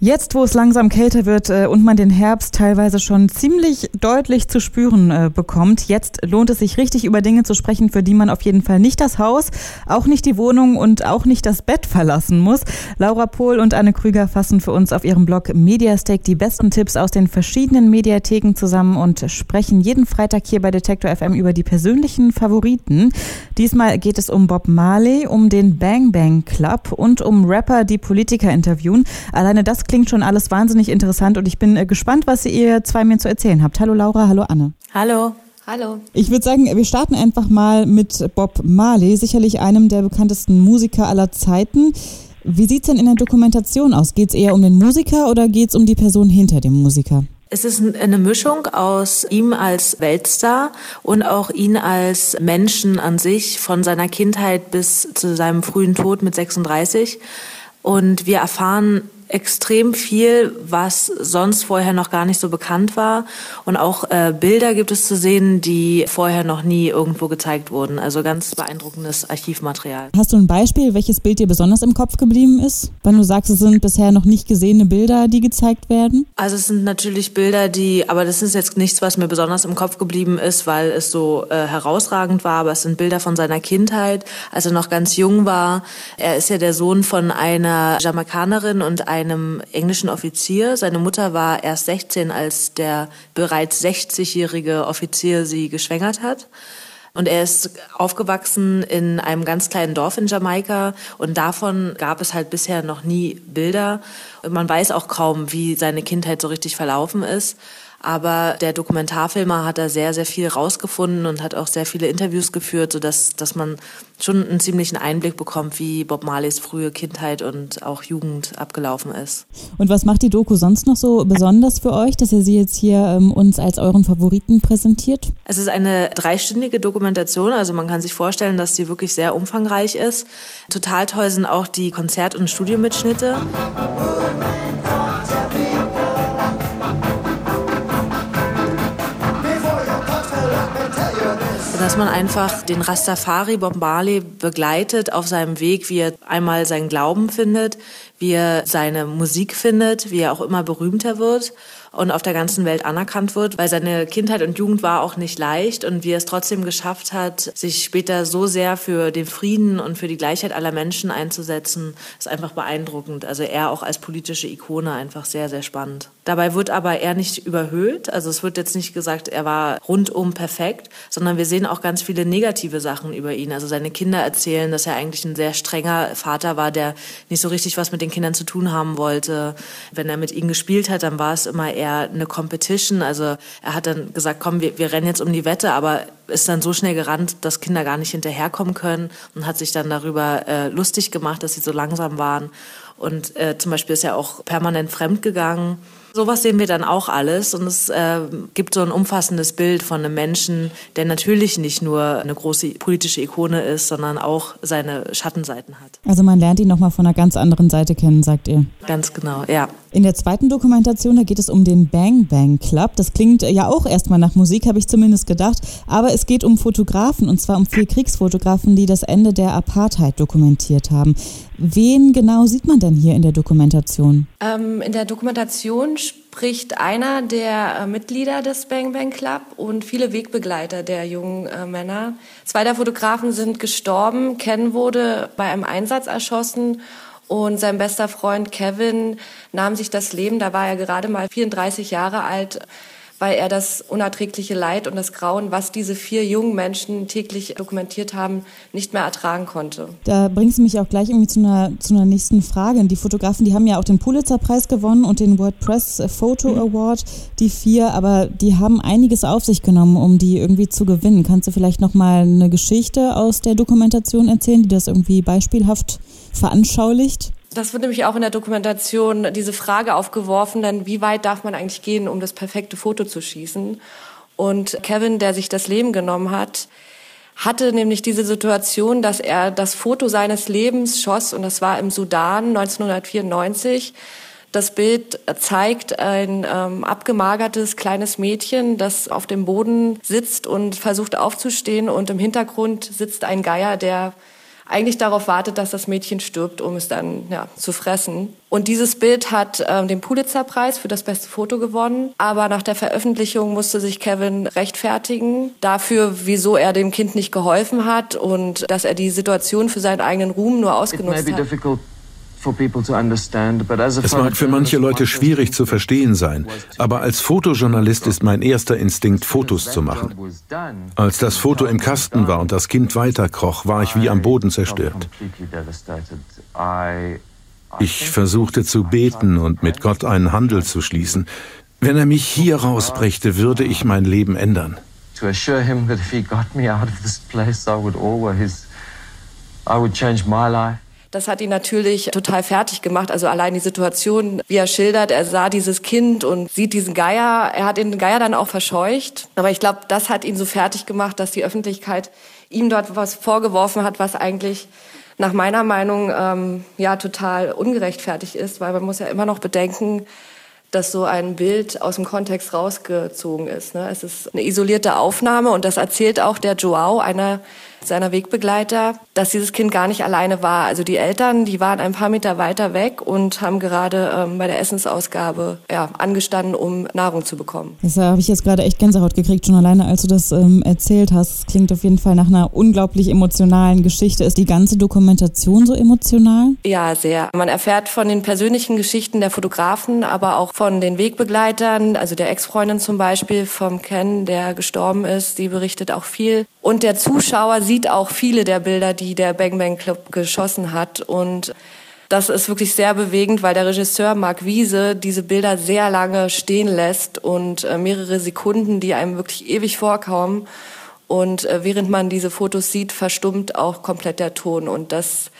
Jetzt, wo es langsam kälter wird äh, und man den Herbst teilweise schon ziemlich deutlich zu spüren äh, bekommt, jetzt lohnt es sich richtig über Dinge zu sprechen, für die man auf jeden Fall nicht das Haus, auch nicht die Wohnung und auch nicht das Bett verlassen muss. Laura Pohl und Anne Krüger fassen für uns auf ihrem Blog Mediastake die besten Tipps aus den verschiedenen Mediatheken zusammen und sprechen jeden Freitag hier bei Detektor FM über die persönlichen Favoriten. Diesmal geht es um Bob Marley, um den Bang Bang Club und um Rapper, die Politiker interviewen. Alleine das klingt schon alles wahnsinnig interessant und ich bin äh, gespannt, was ihr zwei mir zu erzählen habt. Hallo Laura, hallo Anne. Hallo. Hallo. Ich würde sagen, wir starten einfach mal mit Bob Marley, sicherlich einem der bekanntesten Musiker aller Zeiten. Wie sieht es denn in der Dokumentation aus? Geht es eher um den Musiker oder geht es um die Person hinter dem Musiker? Es ist eine Mischung aus ihm als Weltstar und auch ihn als Menschen an sich, von seiner Kindheit bis zu seinem frühen Tod mit 36. Und wir erfahren extrem viel, was sonst vorher noch gar nicht so bekannt war. Und auch äh, Bilder gibt es zu sehen, die vorher noch nie irgendwo gezeigt wurden. Also ganz beeindruckendes Archivmaterial. Hast du ein Beispiel, welches Bild dir besonders im Kopf geblieben ist? Wenn du sagst, es sind bisher noch nicht gesehene Bilder, die gezeigt werden? Also es sind natürlich Bilder, die, aber das ist jetzt nichts, was mir besonders im Kopf geblieben ist, weil es so äh, herausragend war. Aber es sind Bilder von seiner Kindheit, als er noch ganz jung war. Er ist ja der Sohn von einer Jamaikanerin und einer einem englischen Offizier. Seine Mutter war erst 16, als der bereits 60-jährige Offizier sie geschwängert hat. Und er ist aufgewachsen in einem ganz kleinen Dorf in Jamaika und davon gab es halt bisher noch nie Bilder. Und man weiß auch kaum, wie seine Kindheit so richtig verlaufen ist. Aber der Dokumentarfilmer hat da sehr, sehr viel rausgefunden und hat auch sehr viele Interviews geführt, sodass dass man schon einen ziemlichen Einblick bekommt, wie Bob Marleys frühe Kindheit und auch Jugend abgelaufen ist. Und was macht die Doku sonst noch so besonders für euch, dass ihr sie jetzt hier ähm, uns als euren Favoriten präsentiert? Es ist eine dreistündige Dokumentation, also man kann sich vorstellen, dass sie wirklich sehr umfangreich ist. Total toll sind auch die Konzert- und Studiomitschnitte. Dass man einfach den Rastafari Bob begleitet auf seinem Weg, wie er einmal seinen Glauben findet, wie er seine Musik findet, wie er auch immer berühmter wird und auf der ganzen Welt anerkannt wird, weil seine Kindheit und Jugend war auch nicht leicht und wie er es trotzdem geschafft hat, sich später so sehr für den Frieden und für die Gleichheit aller Menschen einzusetzen, ist einfach beeindruckend. Also er auch als politische Ikone einfach sehr, sehr spannend. Dabei wird aber er nicht überhöht. Also es wird jetzt nicht gesagt, er war rundum perfekt, sondern wir sehen auch ganz viele negative Sachen über ihn. Also seine Kinder erzählen, dass er eigentlich ein sehr strenger Vater war, der nicht so richtig was mit den Kindern zu tun haben wollte. Wenn er mit ihnen gespielt hat, dann war es immer eher eine Competition. Also er hat dann gesagt, komm, wir, wir rennen jetzt um die Wette, aber ist dann so schnell gerannt, dass Kinder gar nicht hinterherkommen können und hat sich dann darüber äh, lustig gemacht, dass sie so langsam waren. Und äh, zum Beispiel ist er auch permanent fremd gegangen. Sowas sehen wir dann auch alles und es äh, gibt so ein umfassendes Bild von einem Menschen, der natürlich nicht nur eine große politische Ikone ist, sondern auch seine Schattenseiten hat. Also man lernt ihn nochmal von einer ganz anderen Seite kennen, sagt ihr. Ganz genau, ja. In der zweiten Dokumentation, da geht es um den Bang Bang Club. Das klingt ja auch erstmal nach Musik, habe ich zumindest gedacht. Aber es geht um Fotografen und zwar um vier Kriegsfotografen, die das Ende der Apartheid dokumentiert haben. Wen genau sieht man denn hier in der Dokumentation? Ähm, in der Dokumentation spricht einer der äh, Mitglieder des Bang Bang Club und viele Wegbegleiter der jungen äh, Männer. Zwei der Fotografen sind gestorben. Ken wurde bei einem Einsatz erschossen und sein bester Freund Kevin nahm sich das Leben. Da war er gerade mal 34 Jahre alt weil er das unerträgliche Leid und das Grauen, was diese vier jungen Menschen täglich dokumentiert haben, nicht mehr ertragen konnte. Da bringst du mich auch gleich irgendwie zu einer, zu einer nächsten Frage. Die Fotografen, die haben ja auch den Pulitzer-Preis gewonnen und den WordPress Photo mhm. Award, die vier, aber die haben einiges auf sich genommen, um die irgendwie zu gewinnen. Kannst du vielleicht nochmal eine Geschichte aus der Dokumentation erzählen, die das irgendwie beispielhaft veranschaulicht? Das wird nämlich auch in der Dokumentation diese Frage aufgeworfen, denn wie weit darf man eigentlich gehen, um das perfekte Foto zu schießen? Und Kevin, der sich das Leben genommen hat, hatte nämlich diese Situation, dass er das Foto seines Lebens schoss, und das war im Sudan 1994. Das Bild zeigt ein ähm, abgemagertes kleines Mädchen, das auf dem Boden sitzt und versucht aufzustehen und im Hintergrund sitzt ein Geier, der eigentlich darauf wartet, dass das Mädchen stirbt, um es dann ja, zu fressen. Und dieses Bild hat ähm, den Pulitzerpreis für das beste Foto gewonnen. Aber nach der Veröffentlichung musste sich Kevin rechtfertigen dafür, wieso er dem Kind nicht geholfen hat und dass er die Situation für seinen eigenen Ruhm nur ausgenutzt hat. Es mag für manche Leute schwierig zu verstehen sein, aber als Fotojournalist ist mein erster Instinkt, Fotos zu machen. Als das Foto im Kasten war und das Kind weiterkroch, war ich wie am Boden zerstört. Ich versuchte zu beten und mit Gott einen Handel zu schließen. Wenn er mich hier rausbrächte, würde ich mein Leben ändern. To assure him that if he got me out of this place, I would always, I would change my life. Das hat ihn natürlich total fertig gemacht. Also allein die Situation, wie er schildert, er sah dieses Kind und sieht diesen Geier. Er hat den Geier dann auch verscheucht. Aber ich glaube, das hat ihn so fertig gemacht, dass die Öffentlichkeit ihm dort was vorgeworfen hat, was eigentlich nach meiner Meinung ähm, ja total ungerechtfertigt ist, weil man muss ja immer noch bedenken, dass so ein Bild aus dem Kontext rausgezogen ist. Ne? Es ist eine isolierte Aufnahme und das erzählt auch der Joao, einer seiner Wegbegleiter, dass dieses Kind gar nicht alleine war. Also die Eltern, die waren ein paar Meter weiter weg und haben gerade ähm, bei der Essensausgabe ja, angestanden, um Nahrung zu bekommen. Das habe ich jetzt gerade echt Gänsehaut gekriegt, schon alleine, als du das ähm, erzählt hast. Das klingt auf jeden Fall nach einer unglaublich emotionalen Geschichte. Ist die ganze Dokumentation so emotional? Ja, sehr. Man erfährt von den persönlichen Geschichten der Fotografen, aber auch von den Wegbegleitern, also der Ex-Freundin zum Beispiel vom Ken, der gestorben ist. Die berichtet auch viel. Und der Zuschauer sieht auch viele der Bilder, die der Bang Bang Club geschossen hat. Und das ist wirklich sehr bewegend, weil der Regisseur Marc Wiese diese Bilder sehr lange stehen lässt und äh, mehrere Sekunden, die einem wirklich ewig vorkommen. Und äh, während man diese Fotos sieht, verstummt auch komplett der Ton. Und das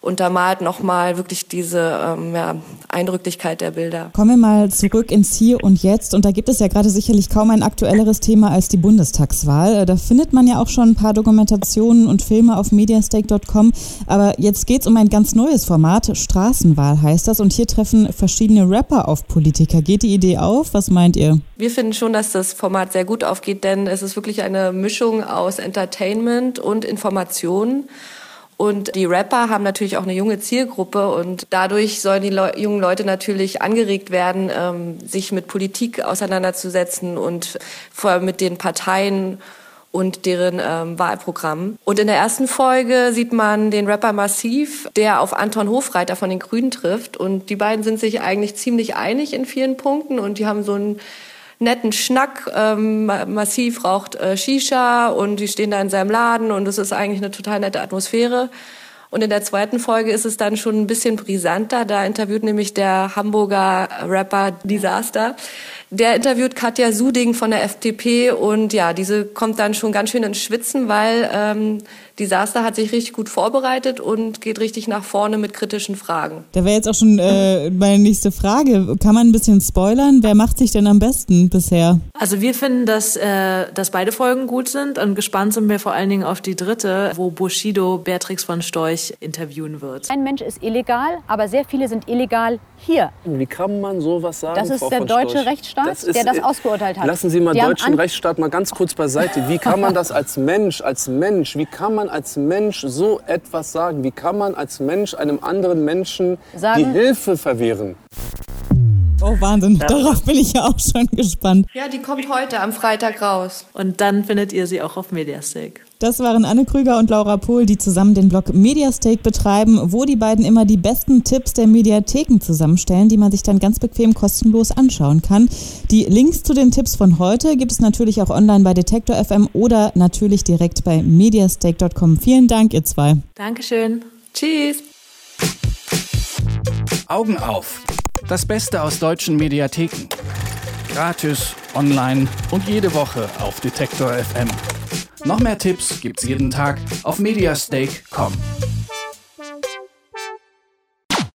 untermalt nochmal wirklich diese ähm, ja, Eindrücklichkeit der Bilder. Kommen wir mal zurück ins Hier und Jetzt. Und da gibt es ja gerade sicherlich kaum ein aktuelleres Thema als die Bundestagswahl. Äh, da findet man ja auch schon ein paar Dokumentationen und Filme auf mediastake.com. Aber jetzt geht es um ein ganz neues Format. Straßenwahl heißt das. Und hier treffen verschiedene Rapper auf Politiker. Geht die Idee auf? Was meint ihr? Wir finden schon, dass das Format sehr gut aufgeht, denn es ist wirklich eine Mischung aus Entertainment und Information. Und die Rapper haben natürlich auch eine junge Zielgruppe und dadurch sollen die Le jungen Leute natürlich angeregt werden, ähm, sich mit Politik auseinanderzusetzen und vor allem mit den Parteien und deren ähm, Wahlprogramm. Und in der ersten Folge sieht man den Rapper Massiv, der auf Anton Hofreiter von den Grünen trifft. Und die beiden sind sich eigentlich ziemlich einig in vielen Punkten und die haben so ein netten Schnack. Ähm, massiv raucht äh, Shisha und die stehen da in seinem Laden und es ist eigentlich eine total nette Atmosphäre. Und in der zweiten Folge ist es dann schon ein bisschen brisanter. Da interviewt nämlich der Hamburger Rapper Disaster. Der interviewt Katja Suding von der FDP und ja, diese kommt dann schon ganz schön ins Schwitzen, weil ähm, Disaster hat sich richtig gut vorbereitet und geht richtig nach vorne mit kritischen Fragen. Da wäre jetzt auch schon äh, meine nächste Frage. Kann man ein bisschen spoilern? Wer macht sich denn am besten bisher? Also wir finden, dass, äh, dass beide Folgen gut sind und gespannt sind wir vor allen Dingen auf die dritte, wo Bushido Beatrix von Storch interviewen wird. Ein Mensch ist illegal, aber sehr viele sind illegal hier. Wie kann man sowas sagen? Das ist Frau der deutsche Storch? Rechtsstaat, das ist, der das ausgeurteilt hat. Lassen Sie mal Die deutschen Rechtsstaat mal ganz kurz beiseite. Wie kann man das als Mensch, als Mensch, wie kann man als Mensch so etwas sagen? Wie kann man als Mensch einem anderen Menschen sagen, die Hilfe verwehren? Oh Wahnsinn, ja. darauf bin ich ja auch schon gespannt. Ja, die kommt heute am Freitag raus. Und dann findet ihr sie auch auf Mediastake. Das waren Anne Krüger und Laura Pohl, die zusammen den Blog Mediastake betreiben, wo die beiden immer die besten Tipps der Mediatheken zusammenstellen, die man sich dann ganz bequem kostenlos anschauen kann. Die Links zu den Tipps von heute gibt es natürlich auch online bei Detektor FM oder natürlich direkt bei mediastake.com. Vielen Dank, ihr zwei. Dankeschön. Tschüss. Augen auf. Das Beste aus deutschen Mediatheken. Gratis, online und jede Woche auf Detektor FM. Noch mehr Tipps gibt's jeden Tag auf mediastake.com.